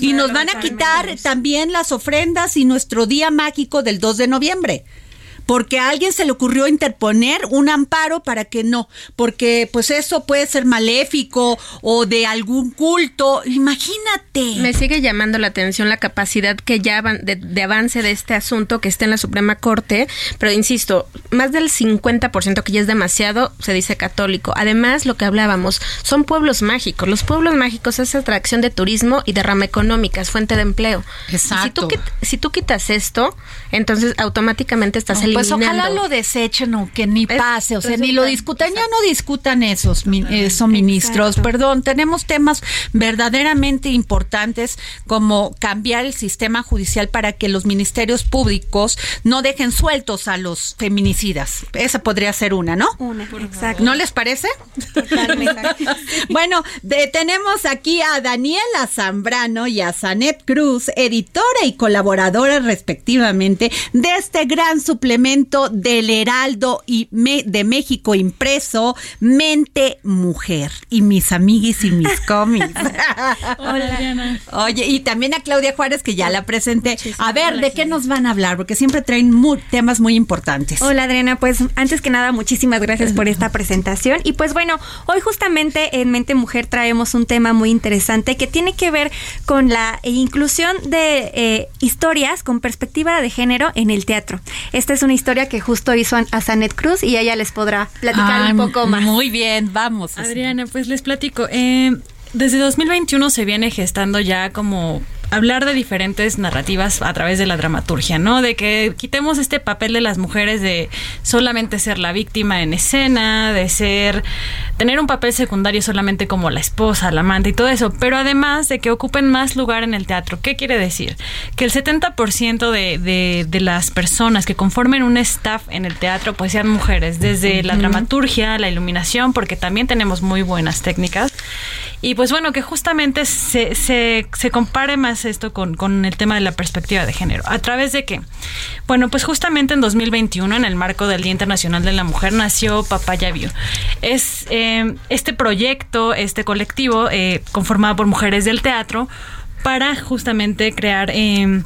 y nos van a quitar también las ofrendas y nuestro día mágico del 2 de noviembre. Porque a alguien se le ocurrió interponer un amparo para que no, porque pues eso puede ser maléfico o de algún culto. Imagínate. Me sigue llamando la atención la capacidad que ya de, de avance de este asunto que está en la Suprema Corte, pero insisto, más del 50% que ya es demasiado se dice católico. Además, lo que hablábamos, son pueblos mágicos. Los pueblos mágicos es atracción de turismo y derrama económica, es fuente de empleo. Y Si tú, si tú quitas esto, entonces automáticamente estás Pues ojalá lo desechen o que ni pase, o sea, ni lo discutan, ya no discutan esos, mi- esos ministros, perdón, tenemos temas verdaderamente importantes como cambiar el sistema judicial para que los ministerios públicos no dejen sueltos a los feminicidas. Esa podría ser una, ¿no? Una, exacto. ¿No les parece? *laughs* bueno, de- tenemos aquí a Daniela Zambrano y a Zanet Cruz, editora y colaboradora respectivamente de este gran suplemento del Heraldo y Me- de México impreso, Mente Mujer. Y mis amiguis y mis cómics. *laughs* Hola, Adriana. Oye, y también a Claudia Juárez, que ya la presenté. A ver, ¿de qué nos van a hablar? Porque siempre traen temas muy importantes. Hola Adriana, pues antes que nada muchísimas gracias por esta presentación y pues bueno, hoy justamente en Mente Mujer traemos un tema muy interesante que tiene que ver con la inclusión de eh, historias con perspectiva de género en el teatro. Esta es una historia que justo hizo a Zanet Cruz y ella les podrá platicar un poco más. Muy bien, vamos. Adriana, pues les platico. Eh, desde 2021 se viene gestando ya como hablar de diferentes narrativas a través de la dramaturgia, ¿no? De que quitemos este papel de las mujeres de solamente ser la víctima en escena, de ser tener un papel secundario solamente como la esposa, la amante y todo eso, pero además de que ocupen más lugar en el teatro. ¿Qué quiere decir? Que el 70% de, de, de las personas que conformen un staff en el teatro pues sean mujeres, desde la dramaturgia, la iluminación, porque también tenemos muy buenas técnicas. Y pues bueno, que justamente se, se, se compare más esto con, con el tema de la perspectiva de género. ¿A través de qué? Bueno, pues justamente en 2021, en el marco del Día Internacional de la Mujer, nació Papaya View. Es eh, este proyecto, este colectivo, eh, conformado por mujeres del teatro, para justamente crear... eh,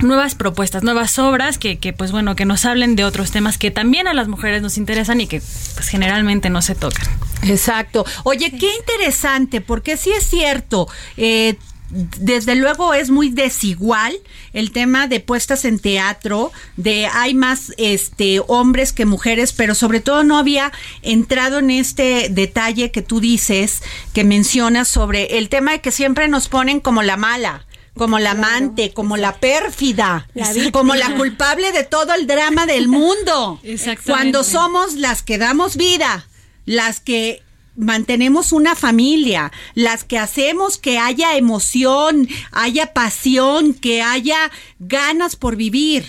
nuevas propuestas, nuevas obras que, que, pues bueno, que nos hablen de otros temas que también a las mujeres nos interesan y que pues generalmente no se tocan. Exacto. Oye, qué interesante, porque sí es cierto. eh, desde luego es muy desigual el tema de puestas en teatro, de hay más este hombres que mujeres, pero sobre todo no había entrado en este detalle que tú dices, que mencionas sobre el tema de que siempre nos ponen como la mala como la amante, como la pérfida, La *laughs* como la culpable de todo el drama del *laughs* mundo. Exactamente. Cuando somos las que damos vida, las que mantenemos una familia, las que hacemos que haya emoción, haya pasión, que haya ganas por vivir.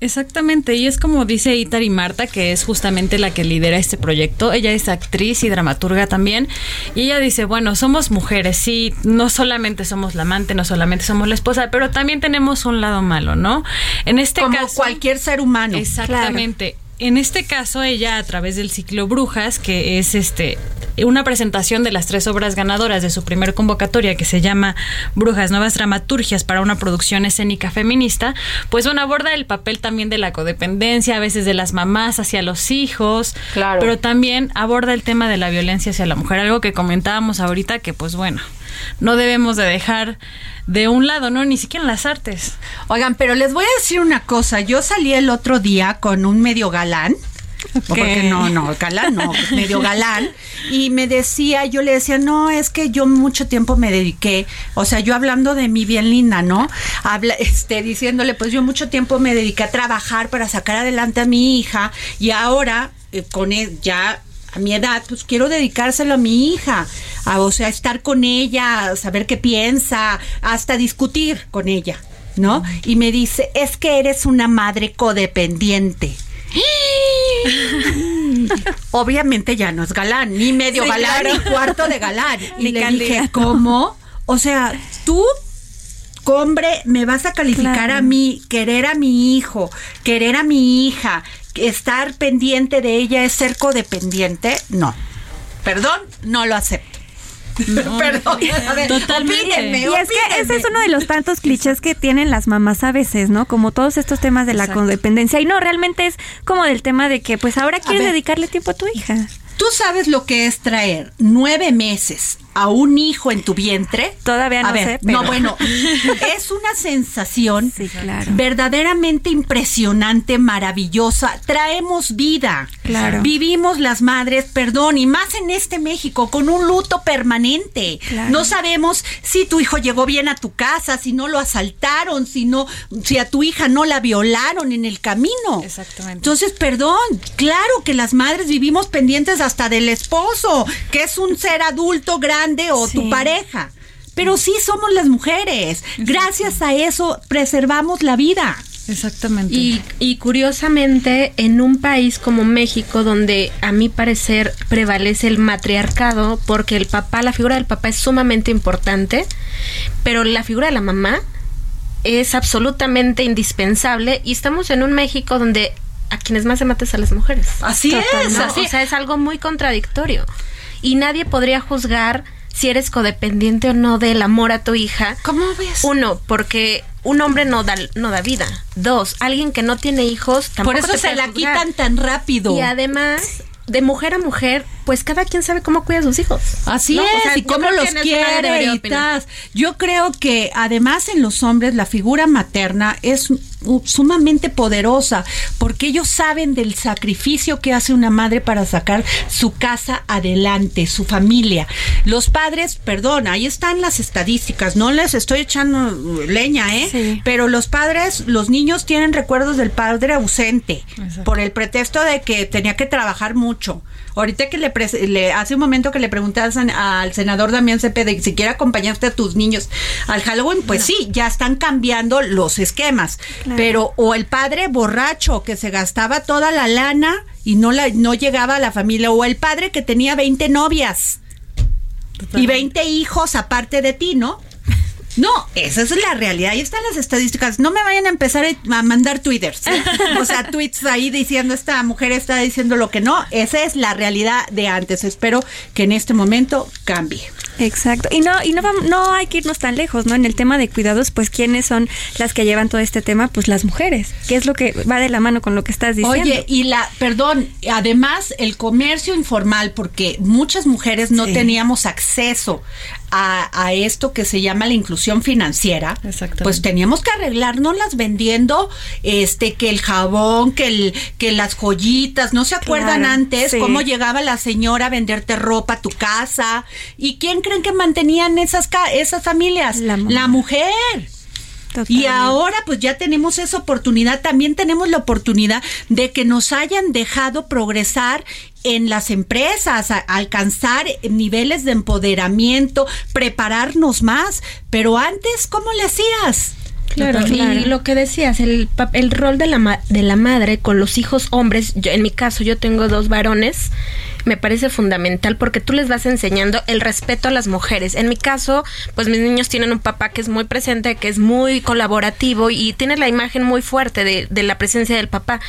Exactamente, y es como dice Itari Marta, que es justamente la que lidera este proyecto. Ella es actriz y dramaturga también. Y ella dice, bueno, somos mujeres, sí, no solamente somos la amante, no solamente somos la esposa, pero también tenemos un lado malo, ¿no? En este Como caso. cualquier ser humano. Exactamente. En este caso, ella a través del ciclo Brujas, que es este una presentación de las tres obras ganadoras de su primer convocatoria que se llama Brujas, Nuevas Dramaturgias para una producción escénica feminista, pues bueno, aborda el papel también de la codependencia, a veces de las mamás hacia los hijos, Claro. pero también aborda el tema de la violencia hacia la mujer, algo que comentábamos ahorita que pues bueno, no debemos de dejar de un lado, ¿no? Ni siquiera en las artes. Oigan, pero les voy a decir una cosa. Yo salí el otro día con un medio galán. Porque no, no, galán no, *laughs* medio galán. Y me decía, yo le decía, no, es que yo mucho tiempo me dediqué, o sea, yo hablando de mí bien linda, ¿no? Habla, *laughs* este, diciéndole, pues yo mucho tiempo me dediqué a trabajar para sacar adelante a mi hija y ahora, eh, con él, ya a mi edad, pues quiero dedicárselo a mi hija, a, o sea, estar con ella, saber qué piensa, hasta discutir con ella, ¿no? Y me dice, es que eres una madre codependiente. *laughs* Obviamente ya no es galán, ni medio Sí, galán, claro. ni cuarto de galán. *laughs* Y Ni le dije, ¿cómo? O sea, tú, hombre, me vas a calificar Claro. a mí, querer a mi hijo, querer a mi hija, estar pendiente de ella es ser codependiente. No. Perdón, no lo acepto. *laughs* *laughs* Perdón. A ver, Totalmente. Y es que ese es uno de los tantos clichés que tienen las mamás a veces, ¿no? Como todos estos temas de la Exacto. codependencia. Y no, realmente es como del tema de que, pues ahora quieres dedicarle tiempo a tu hija. ¿Tú sabes lo que es traer nueve meses a un hijo en tu vientre? Todavía no a ver, sé, pero- No, bueno, *laughs* es una sensación Sí, claro. verdaderamente impresionante, maravillosa. Traemos vida. Claro. Vivimos las madres, perdón, y más en este México, con un luto permanente. Claro. No sabemos si tu hijo llegó bien a tu casa, si no lo asaltaron, si no, si a tu hija no la violaron en el camino. Exactamente. Entonces, perdón, claro que las madres vivimos pendientes hasta del esposo, que es un ser adulto grande o tu pareja. Pero sí somos las mujeres. Gracias a eso preservamos la vida. Exactamente. Y, y curiosamente, en un país como México, donde a mi parecer prevalece el matriarcado, porque el papá, la figura del papá es sumamente importante, pero la figura de la mamá es absolutamente indispensable y estamos en un México donde a quienes más se mata es a las mujeres. Así es, ¿no? así O sea, es algo muy contradictorio. Y nadie podría juzgar si eres codependiente o no del amor a tu hija. ¿Cómo ves? Uno, porque un hombre no da, no da vida. Dos, alguien que no tiene hijos tampoco Por eso te se la juzgar. quitan tan rápido. Y además, de mujer a mujer, pues cada quien sabe cómo cuida a sus hijos. Así ¿no? O es, sea, y cómo los quiere y. Yo creo que además en los hombres la figura materna es sumamente poderosa porque ellos saben del sacrificio que hace una madre para sacar su casa adelante, su familia. Los padres, perdón, ahí están las estadísticas, no les estoy echando leña, ¿eh? Sí. Pero los padres, los niños tienen recuerdos del padre ausente Exacto. por el pretexto de que tenía que trabajar mucho. Ahorita que le, hace un momento que le preguntabas an- al senador Damián Cepeda si quiere acompañarte a tus niños al Halloween, pues sí, ya están cambiando los esquemas. Claro. Pero o el padre borracho que se gastaba toda la lana y no la no llegaba a la familia o el padre que tenía 20 novias y 20 hijos aparte de ti, ¿no? No, esa es la realidad. Ahí están las estadísticas. No me vayan a empezar a mandar twitters. ¿eh? O sea, *laughs* tweets ahí diciendo esta mujer está diciendo lo que no. Esa es la realidad de antes. Espero que en este momento cambie. Exacto. Y no, y no, no hay que irnos tan lejos, ¿no? En el tema de cuidados, pues, ¿quiénes son las que llevan todo este tema? Pues las mujeres, que es lo que va de la mano con lo que estás diciendo. Oye, y la, perdón, además el comercio informal, porque muchas mujeres no Sí. teníamos acceso a, a esto que se llama la inclusión financiera, pues teníamos que arreglárnoslas vendiendo este que el jabón, que el que las joyitas, ¿no se acuerdan Claro, antes sí. cómo llegaba la señora a venderte ropa a tu casa? ¿Y quién creen que mantenían esas ca- esas familias? La mujer. Y ahora pues ya tenemos esa oportunidad, también tenemos la oportunidad de que nos hayan dejado progresar en las empresas, a- alcanzar niveles de empoderamiento, prepararnos más. Pero antes, ¿cómo le hacías? Claro, Claro. y lo que decías, el, pa- el rol de la, ma- de la madre con los hijos hombres, yo, en mi caso yo tengo dos varones, me parece fundamental porque tú les vas enseñando el respeto a las mujeres. En mi caso, pues mis niños tienen un papá que es muy presente, que es muy colaborativo y tiene la imagen muy fuerte de, de la presencia del papá.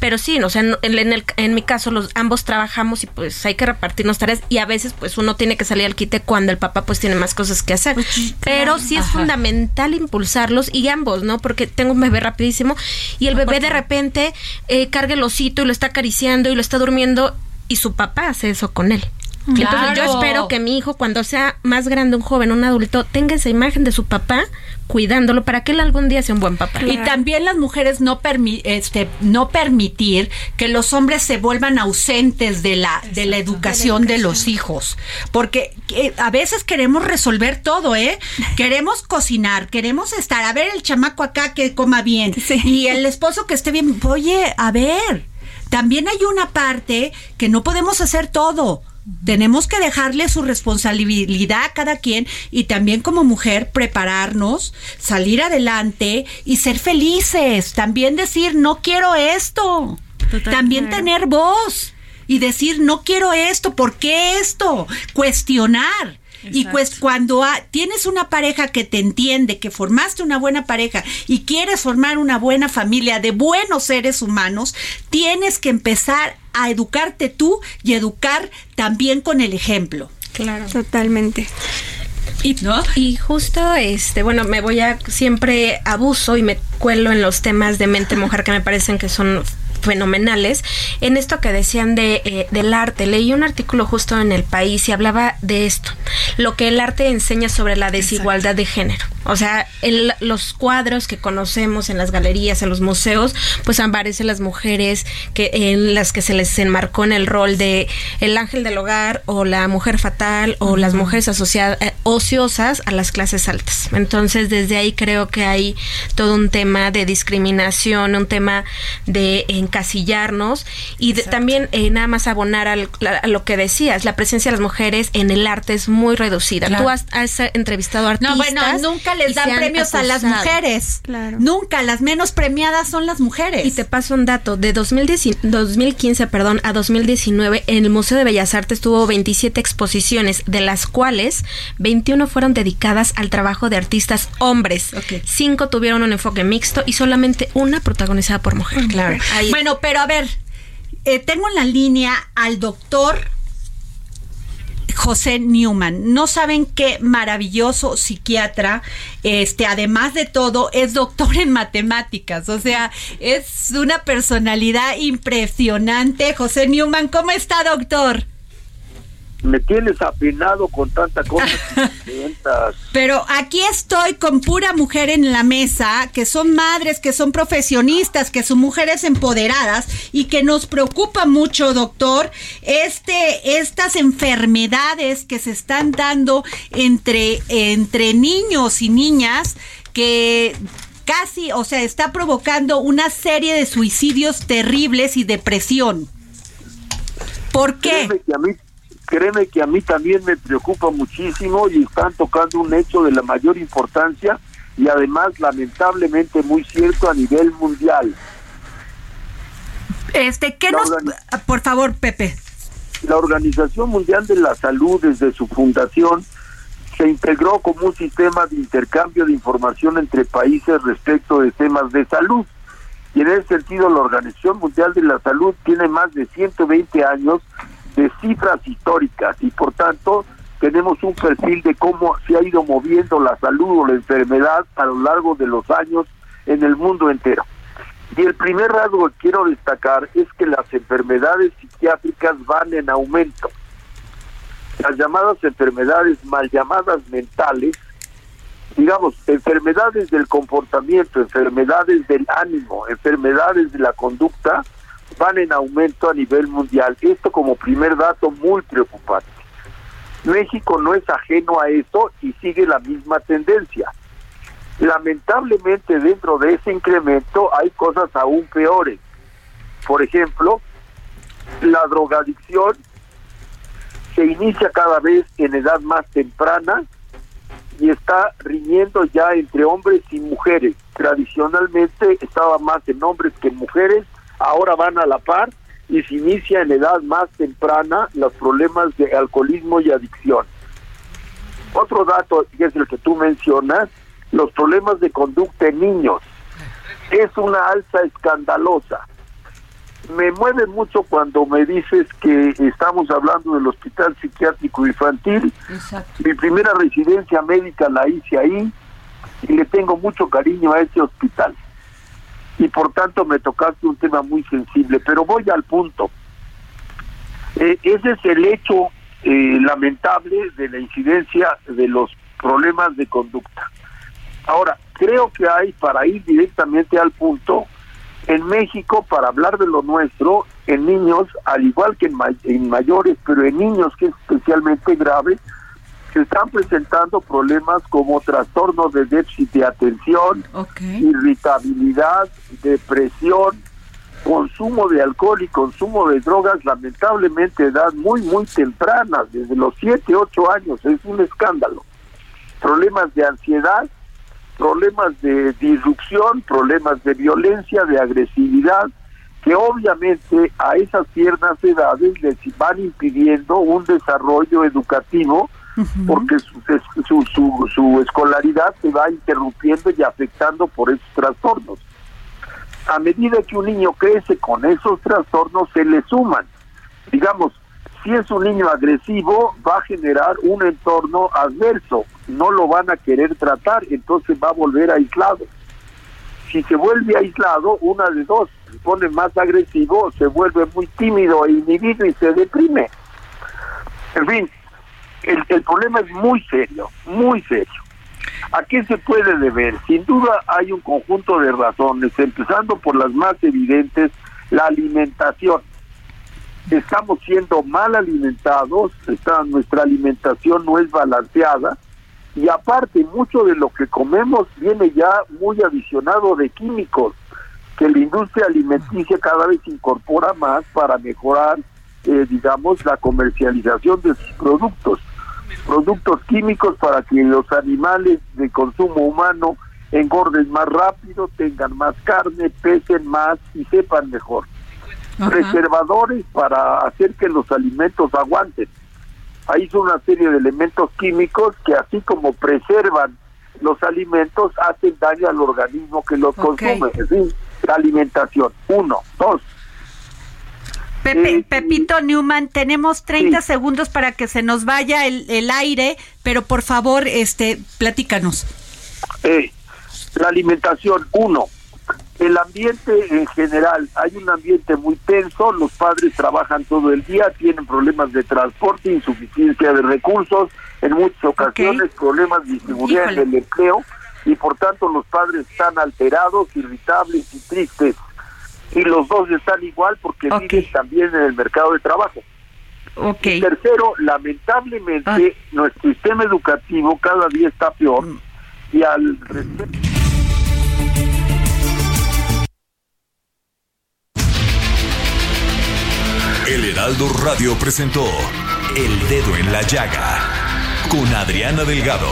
Pero sí, o sea, en, en el- en mi caso los ambos trabajamos y pues hay que repartirnos tareas y a veces pues uno tiene que salir al quite cuando el papá pues tiene más cosas que hacer. Pero sí es fundamental impulsarlos y ambos, ¿no? Porque tengo un bebé rapidísimo y el bebé de repente eh, carga el osito y lo está acariciando y lo está durmiendo y su papá hace eso con él. Entonces yo espero que mi hijo cuando sea más grande, un joven, un adulto, tenga esa imagen de su papá cuidándolo para que él algún día sea un buen papá. Y también las mujeres no, permi- este, no permitir que los hombres se vuelvan ausentes de la, de la educación de los hijos. Porque eh, a veces queremos resolver todo, ¿eh? *laughs* Queremos cocinar, queremos estar, a ver el chamaco acá que coma bien y el esposo que esté bien. Oye, a ver, también hay una parte que no podemos hacer todo. Tenemos que dejarle su responsabilidad a cada quien y también como mujer prepararnos, salir adelante y ser felices. También decir, no quiero esto. también tener voz y decir, no quiero esto, ¿por qué esto? Cuestionar. Y pues cuando ha- tienes una pareja que te entiende, que formaste una buena pareja y quieres formar una buena familia de buenos seres humanos, tienes que empezar a educarte tú y educar también con el ejemplo. Claro. Totalmente. Y, y justo, este, bueno, me voy a siempre abuso y me cuelo en los temas de mente mujer que me parecen que son fenomenales. En esto que decían de, eh, del arte, leí un artículo justo en El País y hablaba de esto, lo que el arte enseña sobre la desigualdad de género. O sea, el- los cuadros que conocemos en las galerías, en los museos, pues aparecen las mujeres que en las que se les enmarcó en el rol de el ángel del hogar o la mujer fatal o las mujeres asociadas eh, ociosas a las clases altas. Entonces, desde ahí creo que hay todo un tema de discriminación, un tema de encasillarnos y de- también eh, nada más abonar al- la- a lo que decías, la presencia de las mujeres en el arte es muy reducida. Claro. Tú has, has, entrevistado artistas. No, bueno, nunca les dan premios a las mujeres. Nunca, las menos premiadas son las mujeres. Y te paso un dato, de 2010 2015 perdón, a 2019 en el Museo de Bellas Artes tuvo 27 exposiciones, de las cuales 21 fueron dedicadas al trabajo de artistas hombres. Cinco tuvieron un enfoque mixto y solamente una protagonizada por mujer. Claro. Ahí- Bueno, pero a ver, eh, tengo en la línea al doctor José Newman. No saben qué maravilloso psiquiatra. Este, además de todo, es doctor en matemáticas. O sea, es una personalidad impresionante. José Newman, ¿cómo está, doctor? Me tienes afinado con tanta cosa. *laughs* Pero aquí estoy con pura mujer en la mesa, que son madres, que son profesionistas, que son mujeres empoderadas y que nos preocupa mucho, doctor, este, estas enfermedades que se están dando entre, entre niños y niñas que casi, o sea, está provocando una serie de suicidios terribles y depresión. ¿Por qué? Créeme que a mí, también me preocupa muchísimo y están tocando un hecho de la mayor importancia y además lamentablemente muy cierto a nivel mundial. Este, ¿qué nos, por favor, Pepe? La Organización Mundial de la Salud desde su fundación se integró como un sistema de intercambio de información entre países respecto de temas de salud. Y en ese sentido, la Organización Mundial de la Salud tiene más de 120 años de cifras históricas y por tanto tenemos un perfil de cómo se ha ido moviendo la salud o la enfermedad a lo largo de los años en el mundo entero. Y el primer rasgo que quiero destacar es que las enfermedades psiquiátricas van en aumento. Las llamadas enfermedades mal llamadas mentales, digamos, enfermedades del comportamiento, enfermedades del ánimo, enfermedades de la conducta, van en aumento a nivel mundial. Esto como primer dato muy preocupante. México no es ajeno a esto y sigue la misma tendencia. Lamentablemente dentro de ese incremento hay cosas aún peores. Por ejemplo, la drogadicción se inicia cada vez en edad más temprana y está riñendo ya entre hombres y mujeres. Tradicionalmente estaba más en hombres que en mujeres, ahora van a la par y se inicia en edad más temprana los problemas de alcoholismo y adicción. Otro dato, que es el que tú mencionas, los problemas de conducta en niños. Es una alza escandalosa. Me mueve mucho cuando me dices que estamos hablando del Hospital Psiquiátrico Infantil. Mi primera residencia médica la hice ahí y le tengo mucho cariño a ese hospital. Y por tanto me tocaste un tema muy sensible, pero voy al punto. Eh, ese es el hecho eh, lamentable de la incidencia de los problemas de conducta. Ahora, creo que hay, para ir directamente al punto, en México, para hablar de lo nuestro, en niños, al igual que en, en mayores, pero en niños que es especialmente grave, se están presentando problemas como trastornos de déficit de atención, irritabilidad, depresión, consumo de alcohol y consumo de drogas, lamentablemente edad muy, muy temprana, desde los 7, 8 años, es un escándalo. Problemas de ansiedad, problemas de disrupción, problemas de violencia, de agresividad, que obviamente a esas tiernas edades les van impidiendo un desarrollo educativo porque su, su, su, escolaridad se va interrumpiendo y afectando por esos trastornos. A medida que un niño crece con esos trastornos, se le suman. Digamos, si es un niño agresivo, va a generar un entorno adverso, no lo van a querer tratar, entonces va a volver aislado. Si se vuelve aislado, una de dos, se pone más agresivo, se vuelve muy tímido e inhibido y se deprime. En fin, el, el problema es muy serio, muy serio. ¿A qué se puede deber? Sin duda hay un conjunto de razones, empezando por las más evidentes, la alimentación. Estamos siendo mal alimentados, está, nuestra alimentación no es balanceada y aparte mucho de lo que comemos viene ya muy adicionado de químicos que la industria alimenticia cada vez incorpora más para mejorar, eh, digamos, la comercialización de sus productos productos químicos para que los animales de consumo humano engorden más rápido, tengan más carne, pesen más y sepan mejor. Preservadores para hacer que los alimentos aguanten. Ahí son una serie de elementos químicos que así como preservan los alimentos, hacen daño al organismo que los consume. Es decir, la alimentación. Uno. Dos, Pepe, Pepito Newman, tenemos 30 segundos para que se nos vaya el, aire, pero por favor, este, platícanos. Eh, la alimentación, uno, el ambiente en general, hay un ambiente muy tenso, los padres trabajan todo el día, tienen problemas de transporte, insuficiencia de recursos, en muchas ocasiones problemas de distribución del empleo y por tanto los padres están alterados, irritables y tristes y los dos están igual porque viven también en el mercado de trabajo. Okay. Y tercero, lamentablemente ah. nuestro sistema educativo cada día está peor mm. y al respecto... El Heraldo Radio presentó El Dedo en la Llaga con Adriana Delgado.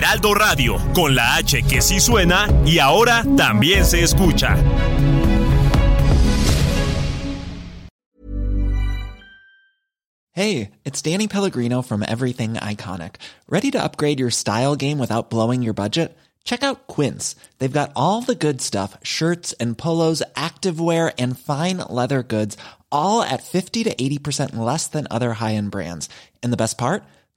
Heraldo Radio, con la H que sí suena y ahora también se escucha. Hey, it's Danny Pellegrino from Everything Iconic. Ready to upgrade your style game without blowing your budget? Check out Quince. They've got all the good stuff shirts and polos, activewear, and fine leather goods, all at 50 to 80% less than other high end brands. And the best part?